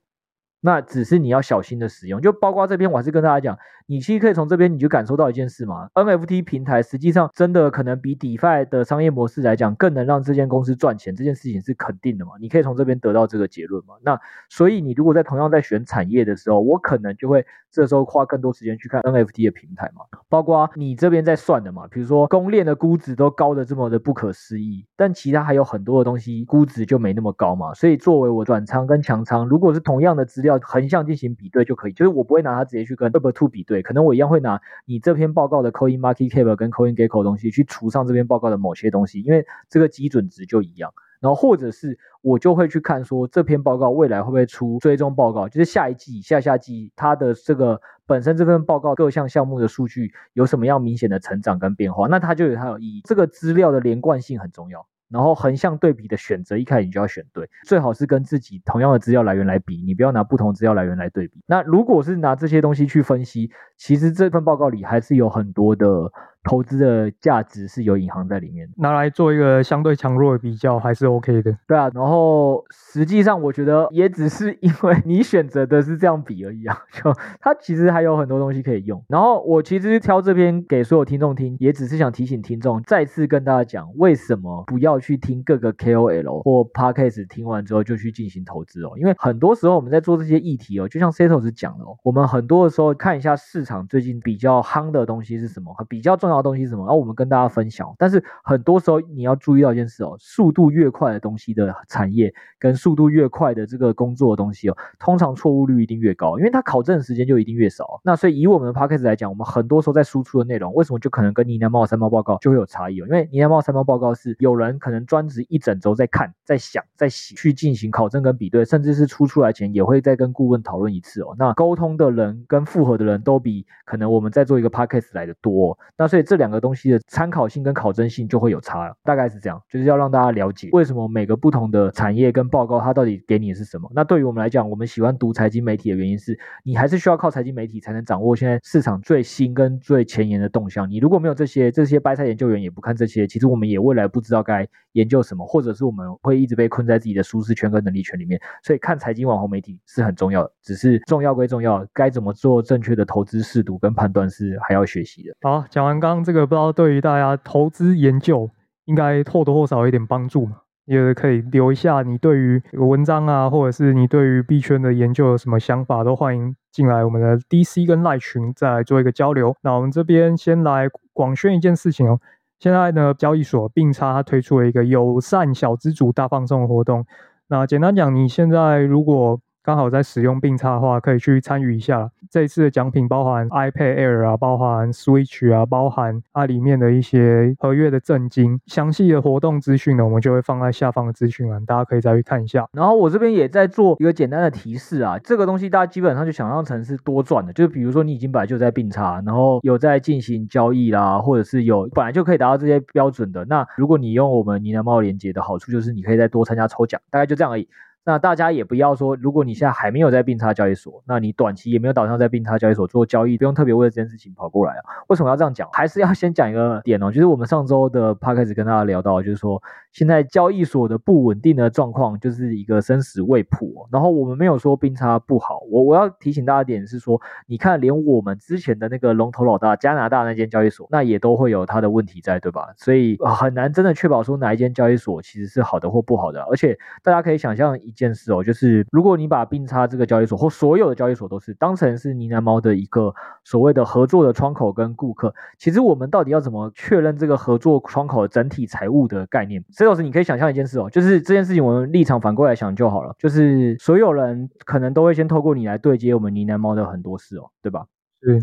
那只是你要小心的使用。就包括这边，我还是跟大家讲，你其实可以从这边你就感受到一件事嘛，NFT 平台实际上真的可能比 DeFi 的商业模式来讲更能让这间公司赚钱，这件事情是肯定的嘛。你可以从这边得到这个结论嘛。那所以你如果在同样在选产业的时候，我可能就会这时候花更多时间去看 NFT 的平台嘛，包括你这边在算的嘛，比如说公链的估值都高的这么的不可思议，但其他还有很多的东西估值就没那么高嘛。所以作为我短仓跟强仓，如果是同样的资料横向进行比对就可以，就是我不会拿它直接去跟 Web2 比对，可能我一样会拿你这篇报告的 Coin Market Cap 跟 Coin Gecko 东西去除上这篇报告的某些东西，因为这个基准值就一样。然后或者是我就会去看说这篇报告未来会不会出追踪报告，就是下一季、下下季它的这个本身这份报告各项项目的数据有什么样明显的成长跟变化，那它就有它有意义。这个资料的连贯性很重要。然后横向对比的选择，一开始你就要选对，最好是跟自己同样的资料来源来比，你不要拿不同资料来源来对比。那如果是拿这些东西去分析，其实这份报告里还是有很多的。投资的价值是有隐含在里面的，拿来做一个相对强弱的比较还是 OK 的。对啊，然后实际上我觉得也只是因为 你选择的是这样比而已啊，就它其实还有很多东西可以用。然后我其实挑这篇给所有听众听，也只是想提醒听众，再次跟大家讲，为什么不要去听各个 KOL 或 Podcast 听完之后就去进行投资哦？因为很多时候我们在做这些议题哦，就像 Setos 讲的哦，我们很多的时候看一下市场最近比较夯的东西是什么，比较重要。东西是什么？然后我们跟大家分享。但是很多时候你要注意到一件事哦，速度越快的东西的产业，跟速度越快的这个工作的东西哦，通常错误率一定越高，因为它考证的时间就一定越少。那所以以我们的 Podcast 来讲，我们很多时候在输出的内容，为什么就可能跟呢喃猫三猫报告就会有差异哦？因为呢喃猫三猫报告是有人可能专职一整周在看、在想、在写去进行考证跟比对，甚至是出出来前也会再跟顾问讨论一次哦。那沟通的人跟复合的人都比可能我们在做一个 Podcast 来的多。那所以。这两个东西的参考性跟考证性就会有差了，大概是这样，就是要让大家了解为什么每个不同的产业跟报告它到底给你的是什么。那对于我们来讲，我们喜欢读财经媒体的原因是，你还是需要靠财经媒体才能掌握现在市场最新跟最前沿的动向。你如果没有这些这些白菜研究员也不看这些，其实我们也未来不知道该研究什么，或者是我们会一直被困在自己的舒适圈跟能力圈里面。所以看财经网红媒体是很重要的，只是重要归重要，该怎么做正确的投资试读跟判断是还要学习的。好，讲完刚刚。这个不知道对于大家投资研究应该或多或少有点帮助嘛？也可以留一下你对于文章啊，或者是你对于币圈的研究有什么想法，都欢迎进来我们的 DC 跟赖群，再来做一个交流。那我们这边先来广宣一件事情哦，现在呢，交易所并差它推出了一个友善小资主大放送的活动。那简单讲，你现在如果刚好在使用币差的话，可以去参与一下。这一次的奖品包含 iPad Air 啊，包含 Switch 啊，包含它里面的一些合约的赠金。详细的活动资讯呢，我们就会放在下方的资讯栏，大家可以再去看一下。然后我这边也在做一个简单的提示啊，这个东西大家基本上就想象成是多赚的，就比如说你已经本来就在币差，然后有在进行交易啦，或者是有本来就可以达到这些标准的。那如果你用我们呢喃猫连结的好处，就是你可以再多参加抽奖，大概就这样而已。那大家也不要说，如果你现在还没有在币差交易所，那你短期也没有打算在币差交易所做交易，不用特别为了这件事情跑过来啊。为什么要这样讲？还是要先讲一个点哦，就是我们上周的 podcast 跟大家聊到，就是说现在交易所的不稳定的状况就是一个生死未卜。然后我们没有说币差不好，我我要提醒大家一点是说，你看连我们之前的那个龙头老大加拿大那间交易所，那也都会有它的问题在，对吧？所以很难真的确保说哪一间交易所其实是好的或不好的。而且大家可以想象一件事哦，就是如果你把并差这个交易所或所有的交易所都是当成是呢喃猫的一个所谓的合作的窗口跟顾客，其实我们到底要怎么确认这个合作窗口整体财务的概念？所以老师，你可以想象一件事哦，就是这件事情我们立场反过来想就好了，就是所有人可能都会先透过你来对接我们呢喃猫的很多事哦，对吧？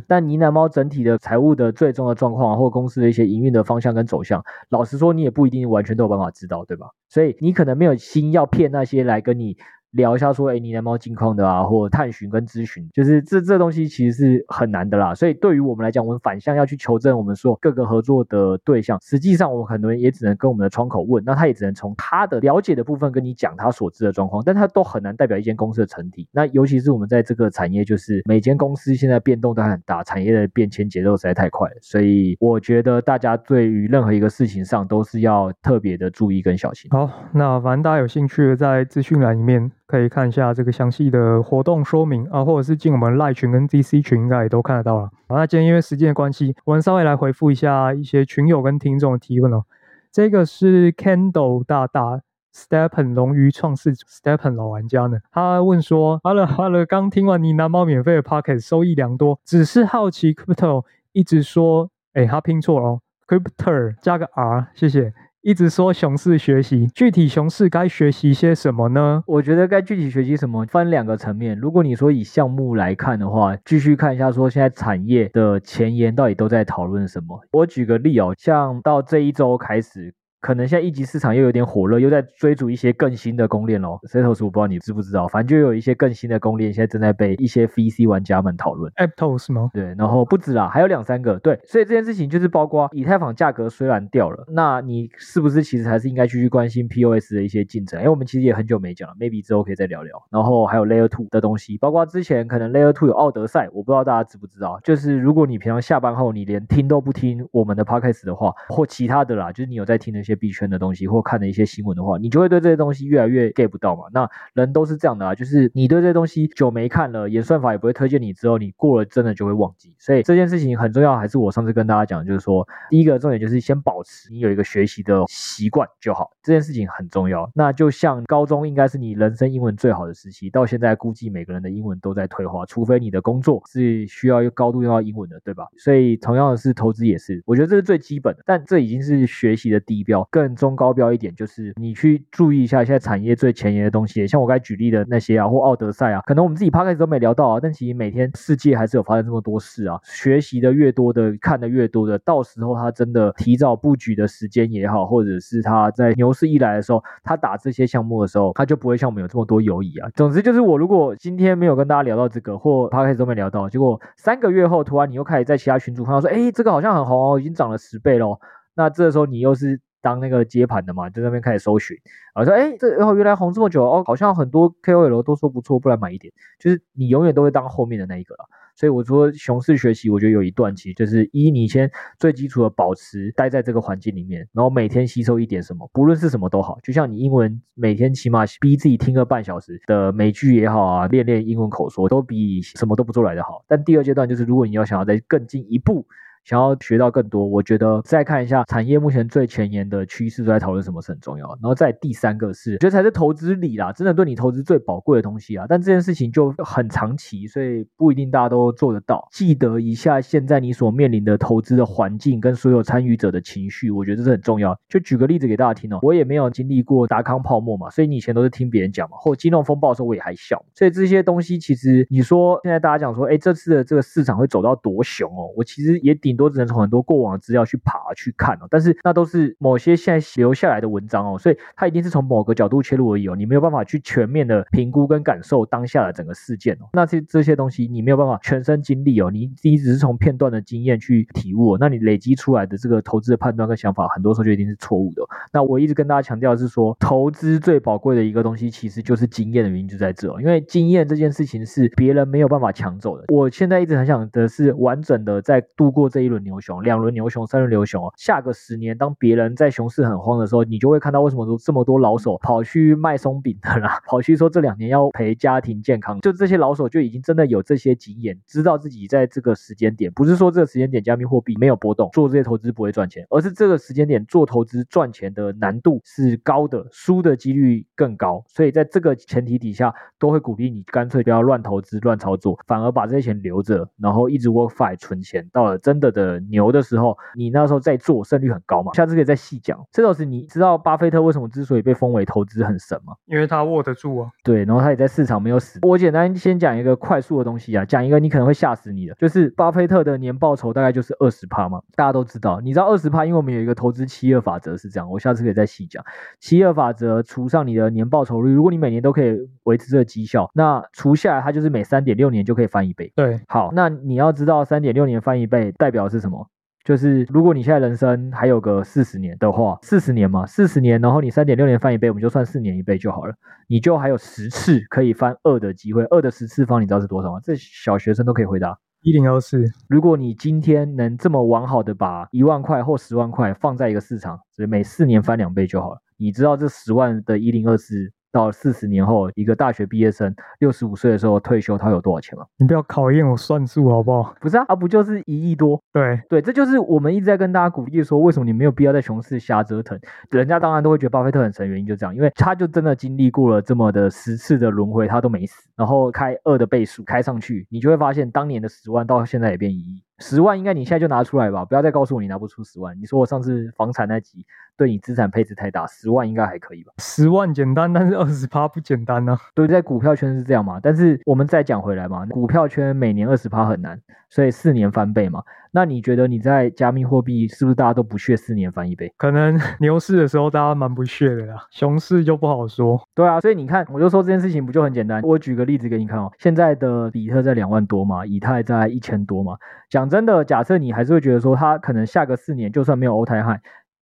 但呢喃猫整体的财务的最终的状况，或公司的一些营运的方向跟走向，老实说，你也不一定完全都有办法知道，对吧？所以你可能没有心要骗那些来跟你。聊一下说，哎，呢喃猫近况的啊，或探寻跟咨询，就是这这东西其实是很难的啦。所以对于我们来讲，我们反向要去求证我们说各个合作的对象，实际上我们很多人也只能跟我们的窗口问，那他也只能从他的了解的部分跟你讲他所知的状况，但他都很难代表一间公司的整体。那尤其是我们在这个产业，就是每间公司现在变动都很大，产业的变迁节奏实在太快，所以我觉得大家对于任何一个事情上都是要特别的注意跟小心。好，那反正大家有兴趣的在资讯栏里面。可以看一下这个详细的活动说明啊，或者是进我们赖群跟 DC 群，应该也都看得到了。好，那今天因为时间的关系，我们稍微来回复一下一些群友跟听众的提问哦。这个是 Candle 大大 Stepen 龙鱼创世 Stepen 老玩家呢，他问说：“Hello，Hello，刚听完你拿猫免费的 Pocket，收益良多，只是好奇 Crypto 一直说，哎，他拼错了哦，Crypto 加个 R，谢谢。”一直说熊市学习，具体熊市该学习些什么呢？我觉得该具体学习什么，分两个层面。如果你说以项目来看的话，继续看一下说现在产业的前沿到底都在讨论什么。我举个例哦，像到这一周开始。可能现在一级市场又有点火热，又在追逐一些更新的公链咯。Setos 我不知道你知不知道，反正就有一些更新的公链，现在正在被一些 VC 玩家们讨论。Aptos 吗？对，然后不止啦，还有两三个。对，所以这件事情就是包括以太坊价格虽然掉了，那你是不是其实还是应该继续关心 POS 的一些进程？因为我们其实也很久没讲了，maybe 之后可以再聊聊。然后还有 Layer Two 的东西，包括之前可能 Layer Two 有奥德赛，我不知道大家知不知道。就是如果你平常下班后你连听都不听我们的 Podcast 的话，或其他的啦，就是你有在听那些些币圈的东西。或看的一些新闻的话，你就会对这些东西越来越 get 不到嘛。那人都是这样的啊，就是你对这些东西久没看了，演算法也不会推荐你，之后你过了真的就会忘记。所以这件事情很重要，还是我上次跟大家讲，就是说第一个重点就是先保持你有一个学习的习惯就好，这件事情很重要。那就像高中应该是你人生英文最好的时期，到现在估计每个人的英文都在退化，除非你的工作是需要用高度用到英文的，对吧？所以同样的是投资也是，我觉得这是最基本的，但这已经是学习的低标，更中高标。一点就是你去注意一下现在产业最前沿的东西，像我刚才举例的那些啊，或奥德赛啊，可能我们自己 p o d c a s 都没聊到啊，但其实每天世界还是有发生这么多事啊。学习的越多的，看的越多的，到时候他真的提早布局的时间也好，或者是他在牛市一来的时候，他打这些项目的时候，他就不会像我们有这么多犹疑啊。总之就是我如果今天没有跟大家聊到这个，或 p o d c a s 都没聊到，结果三个月后突然你又开始在其他群组看到说，哎，这个好像很红哦，已经涨了十倍喽。那这时候你又是。当那个接盘的嘛，在那边开始搜寻，然后说，哎，这哦原来红这么久哦，好像很多 KOL 都说不错，不然买一点。就是你永远都会当后面的那一个了。所以我说熊市学习，我觉得有一段期，就是一你先最基础的保持待在这个环境里面，然后每天吸收一点什么，不论是什么都好。就像你英文每天起码逼自己听个半小时的美剧也好啊，练练英文口说，都比什么都不做来的好。但第二阶段就是，如果你要想要再更进一步。想要学到更多，我觉得再看一下产业目前最前沿的趋势都在讨论什么是很重要。然后再第三个是，我觉得才是投资理啦，真的对你投资最宝贵的东西啊。但这件事情就很长期，所以不一定大家都做得到。记得一下现在你所面临的投资的环境跟所有参与者的情绪，我觉得这是很重要。就举个例子给大家听哦，我也没有经历过达康泡沫嘛，所以你以前都是听别人讲嘛，或金融风暴的时候我也还小，所以这些东西其实你说现在大家讲说，哎，这次的这个市场会走到多熊哦，我其实也顶。都只能从很多过往的资料去爬去看哦，但是那都是某些现在留下来的文章哦，所以它一定是从某个角度切入而已哦，你没有办法去全面的评估跟感受当下的整个事件哦。那这这些东西你没有办法全身经历哦，你你只是从片段的经验去体悟哦，那你累积出来的这个投资的判断跟想法，很多时候就一定是错误的。那我一直跟大家强调是说，投资最宝贵的一个东西其实就是经验的原因就在这哦，因为经验这件事情是别人没有办法抢走的。我现在一直很想的是完整的在度过这一轮牛熊，两轮牛熊，三轮牛熊。下个十年，当别人在熊市很慌的时候，你就会看到为什么说这么多老手跑去卖松饼的啦，跑去说这两年要陪家庭健康，就这些老手就已经真的有这些经验，知道自己在这个时间点，不是说这个时间点加密货币没有波动，做这些投资不会赚钱，而是这个时间点做投资赚钱的难度是高的，输的几率更高。所以在这个前提底下，都会鼓励你干脆不要乱投资、乱操作，反而把这些钱留着，然后一直 work f i 存钱，到了真的的牛。的时候，你那时候在做胜率很高嘛？下次可以再细讲。这老师，你知道巴菲特为什么之所以被封为投资很神吗？因为他握得住啊。对，然后他也在市场没有死。我简单先讲一个快速的东西啊，讲一个你可能会吓死你的，就是巴菲特的年报酬大概就是二十趴嘛。大家都知道，你知道二十趴，因为我们有一个投资七二法则是这样。我下次可以再细讲。七二法则除上你的年报酬率，如果你每年都可以维持这个绩效，那除下来它就是每三点六年就可以翻一倍。对，好，那你要知道三点六年翻一倍代表的是什么？就是如果你现在人生还有个四十年的话，四十年嘛，四十年，然后你三点六年翻一倍，我们就算四年一倍就好了，你就还有十次可以翻二的机会，二的十次方你知道是多少吗？这小学生都可以回答，一零二四。如果你今天能这么完好的把一万块或十万块放在一个市场，所以每四年翻两倍就好了，你知道这十万的一零二四到四十年后，一个大学毕业生六十五岁的时候退休，他有多少钱吗？你不要考验我算数好不好？不是啊，啊不就是一亿多？对对，这就是我们一直在跟大家鼓励说，为什么你没有必要在熊市瞎折腾？人家当然都会觉得巴菲特很神，原因就这样，因为他就真的经历过了这么的十次的轮回，他都没死，然后开二的倍数开上去，你就会发现当年的十万到现在也变一亿。十万应该你现在就拿出来吧，不要再告诉我你拿不出十万。你说我上次房产那集对你资产配置太大，十万应该还可以吧？十万简单，但是二十趴不简单呢、啊。对，在股票圈是这样嘛，但是我们再讲回来嘛，股票圈每年二十趴很难，所以四年翻倍嘛。那你觉得你在加密货币是不是大家都不屑四年翻一倍？可能 牛市的时候大家蛮不屑的啦，熊市就不好说。对啊，所以你看，我就说这件事情不就很简单？我举个例子给你看哦，现在的比特在两万多嘛，以太在一千多嘛。讲真的，假设你还是会觉得说，它可能下个四年就算没有 all time high，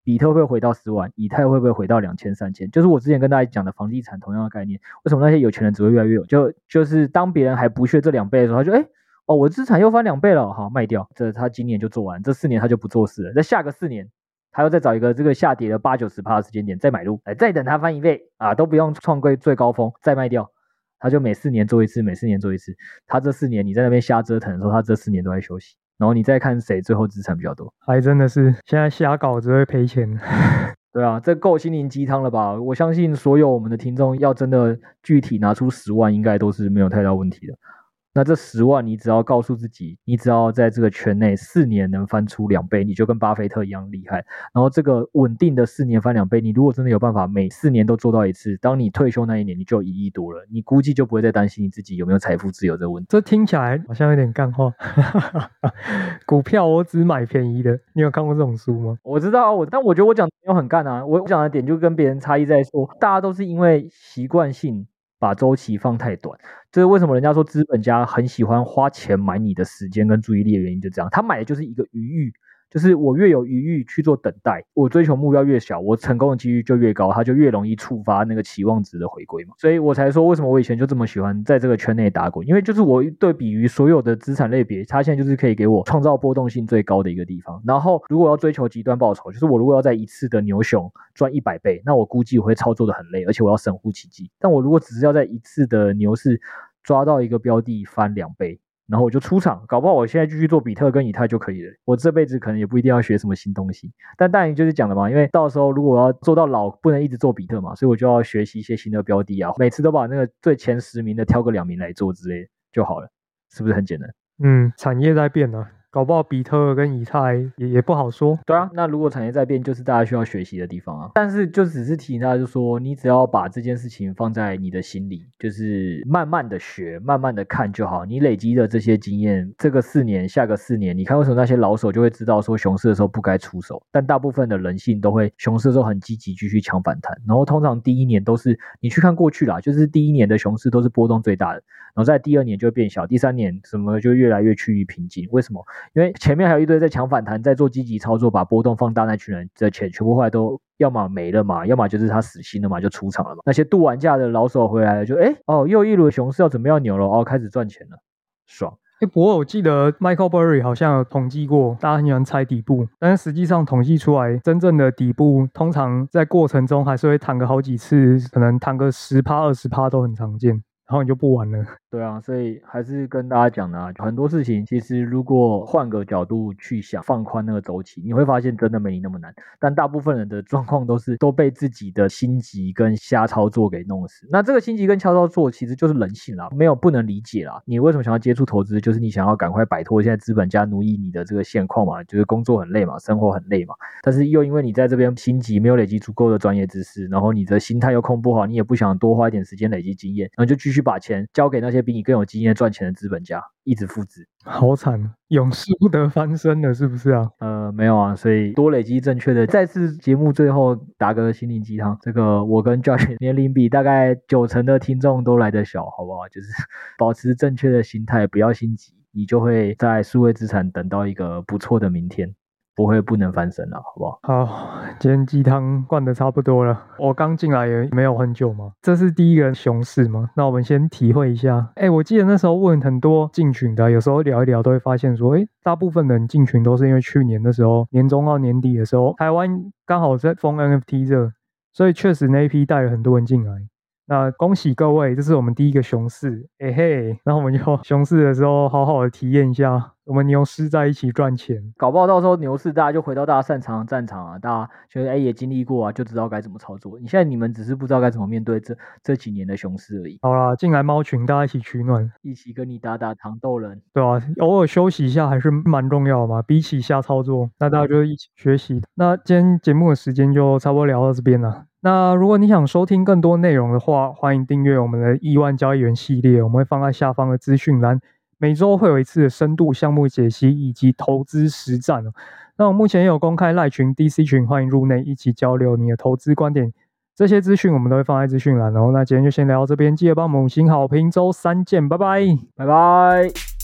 比特会回到十万，以太会不会回到两千、三千？就是我之前跟大家讲的房地产同样的概念。为什么那些有钱人只会越来越有？就就是当别人还不屑这两倍的时候，他就哎哦，我资产又翻两倍了，好卖掉。这他今年就做完，这四年他就不做事了。在下个四年，他要再找一个这个下跌的八九十趴的时间点再买入，哎，再等它翻一倍啊，都不用创贵最高峰再卖掉。他就每四年做一次，每四年做一次。他这四年你在那边瞎折腾的时候，他这四年都在休息。然后你再看谁最后资产比较多，还真的是现在瞎搞只会赔钱。对啊，这够心灵鸡汤了吧？我相信所有我们的听众要真的具体拿出十万，应该都是没有太大问题的。那这十万，你只要告诉自己，你只要在这个圈内四年能翻出两倍，你就跟巴菲特一样厉害。然后这个稳定的四年翻两倍，你如果真的有办法每四年都做到一次，当你退休那一年，你就一亿多了，你估计就不会再担心你自己有没有财富自由这个问题。这听起来好像有点干话。股票我只买便宜的，你有看过这种书吗？我知道，我但我觉得我讲的没有很干啊，我讲的点就跟别人差异在说，大家都是因为习惯性。把周期放太短，这是为什么人家说资本家很喜欢花钱买你的时间跟注意力的原因，就这样，他买的就是一个余裕。就是我越有余裕去做等待，我追求目标越小，我成功的几率就越高，它就越容易触发那个期望值的回归嘛。所以我才说，为什么我以前就这么喜欢在这个圈内打滚，因为就是我对比于所有的资产类别，它现在就是可以给我创造波动性最高的一个地方。然后如果要追求极端报酬，就是我如果要在一次的牛熊赚一百倍，那我估计我会操作的很累，而且我要神乎其技。但我如果只是要在一次的牛市抓到一个标的翻两倍。然后我就出场，搞不好我现在继续做比特跟以太就可以了。我这辈子可能也不一定要学什么新东西，但当然就是讲了嘛，因为到时候如果我要做到老，不能一直做比特嘛，所以我就要学习一些新的标的啊，每次都把那个最前十名的挑个两名来做之类就好了，是不是很简单？嗯，产业在变呢。搞不好比特跟以太也也不好说。对啊，那如果产业在变，就是大家需要学习的地方啊。但是就只是提醒大家，就说你只要把这件事情放在你的心里，就是慢慢的学，慢慢的看就好。你累积的这些经验，这个四年，下个四年，你看为什么那些老手就会知道说熊市的时候不该出手，但大部分的人性都会熊市的时候很积极继续抢反弹。然后通常第一年都是你去看过去啦，就是第一年的熊市都是波动最大的，然后在第二年就会变小，第三年什么就越来越趋于平静。为什么？因为前面还有一堆在抢反弹，在做积极操作，把波动放大那群人的钱全部后来都要么没了嘛，要么就是他死心了嘛，就出场了嘛。那些度完假的老手回来了，就哎哦，又一轮熊市要准备要牛了哦，开始赚钱了，爽。哎，不过我记得 Michael Burry 好像有统计过，大家很喜欢猜底部，但是实际上统计出来，真正的底部通常在过程中还是会弹个好几次，可能弹个十趴二十趴都很常见。然后你就不玩了。对啊，所以还是跟大家讲的啊，很多事情其实如果换个角度去想，放宽那个周期，你会发现真的没你那么难。但大部分人的状况都是都被自己的心急跟瞎操作给弄死。那这个心急跟瞎操作其实就是人性啦，没有不能理解啦。你为什么想要接触投资？就是你想要赶快摆脱现在资本家奴役你的这个现况嘛，就是工作很累嘛，生活很累嘛。但是又因为你在这边心急，没有累积足够的专业知识，然后你的心态又控不好，你也不想多花一点时间累积经验，然后就继续。去把钱交给那些比你更有经验赚钱的资本家，一直复制，好惨，永世不得翻身了，是不是啊？呃，没有啊，所以多累积正确的。再次节目最后打个心灵鸡汤，这个我跟 Josh 年龄比大概九成的听众都来得小，好不好？就是 保持正确的心态，不要心急，你就会在数位资产等到一个不错的明天。不会不能翻身了，好不好？好，今天鸡汤灌得差不多了。我刚进来也没有很久嘛，这是第一个熊市嘛。那我们先体会一下。哎，我记得那时候问很多进群的，有时候聊一聊都会发现说，哎，大部分人进群都是因为去年的时候，年中到年底的时候，台湾刚好在封 NFT 热，所以确实那一批带了很多人进来。那恭喜各位，这是我们第一个熊市，哎嘿，那我们就 熊市的时候好好的体验一下，我们牛市在一起赚钱，搞不好到时候牛市大家就回到大家擅长的战场啊，大家觉得哎也经历过啊，就知道该怎么操作。你现在你们只是不知道该怎么面对这这几年的熊市而已。好啦，进来猫群，大家一起取暖，一起跟你打打糖豆人，对啊，偶尔休息一下还是蛮重要的嘛，比起瞎操作，那大家就一起学习。那今天节目的时间就差不多聊到这边了。那如果你想收听更多内容的话，欢迎订阅我们的亿万交易员系列，我们会放在下方的资讯栏，每周会有一次的深度项目解析以及投资实战。那我目前也有公开赖群、DC 群，欢迎入内一起交流你的投资观点。这些资讯我们都会放在资讯栏哦。那今天就先聊到这边，记得帮我们五星好评，周三见，拜拜，拜拜。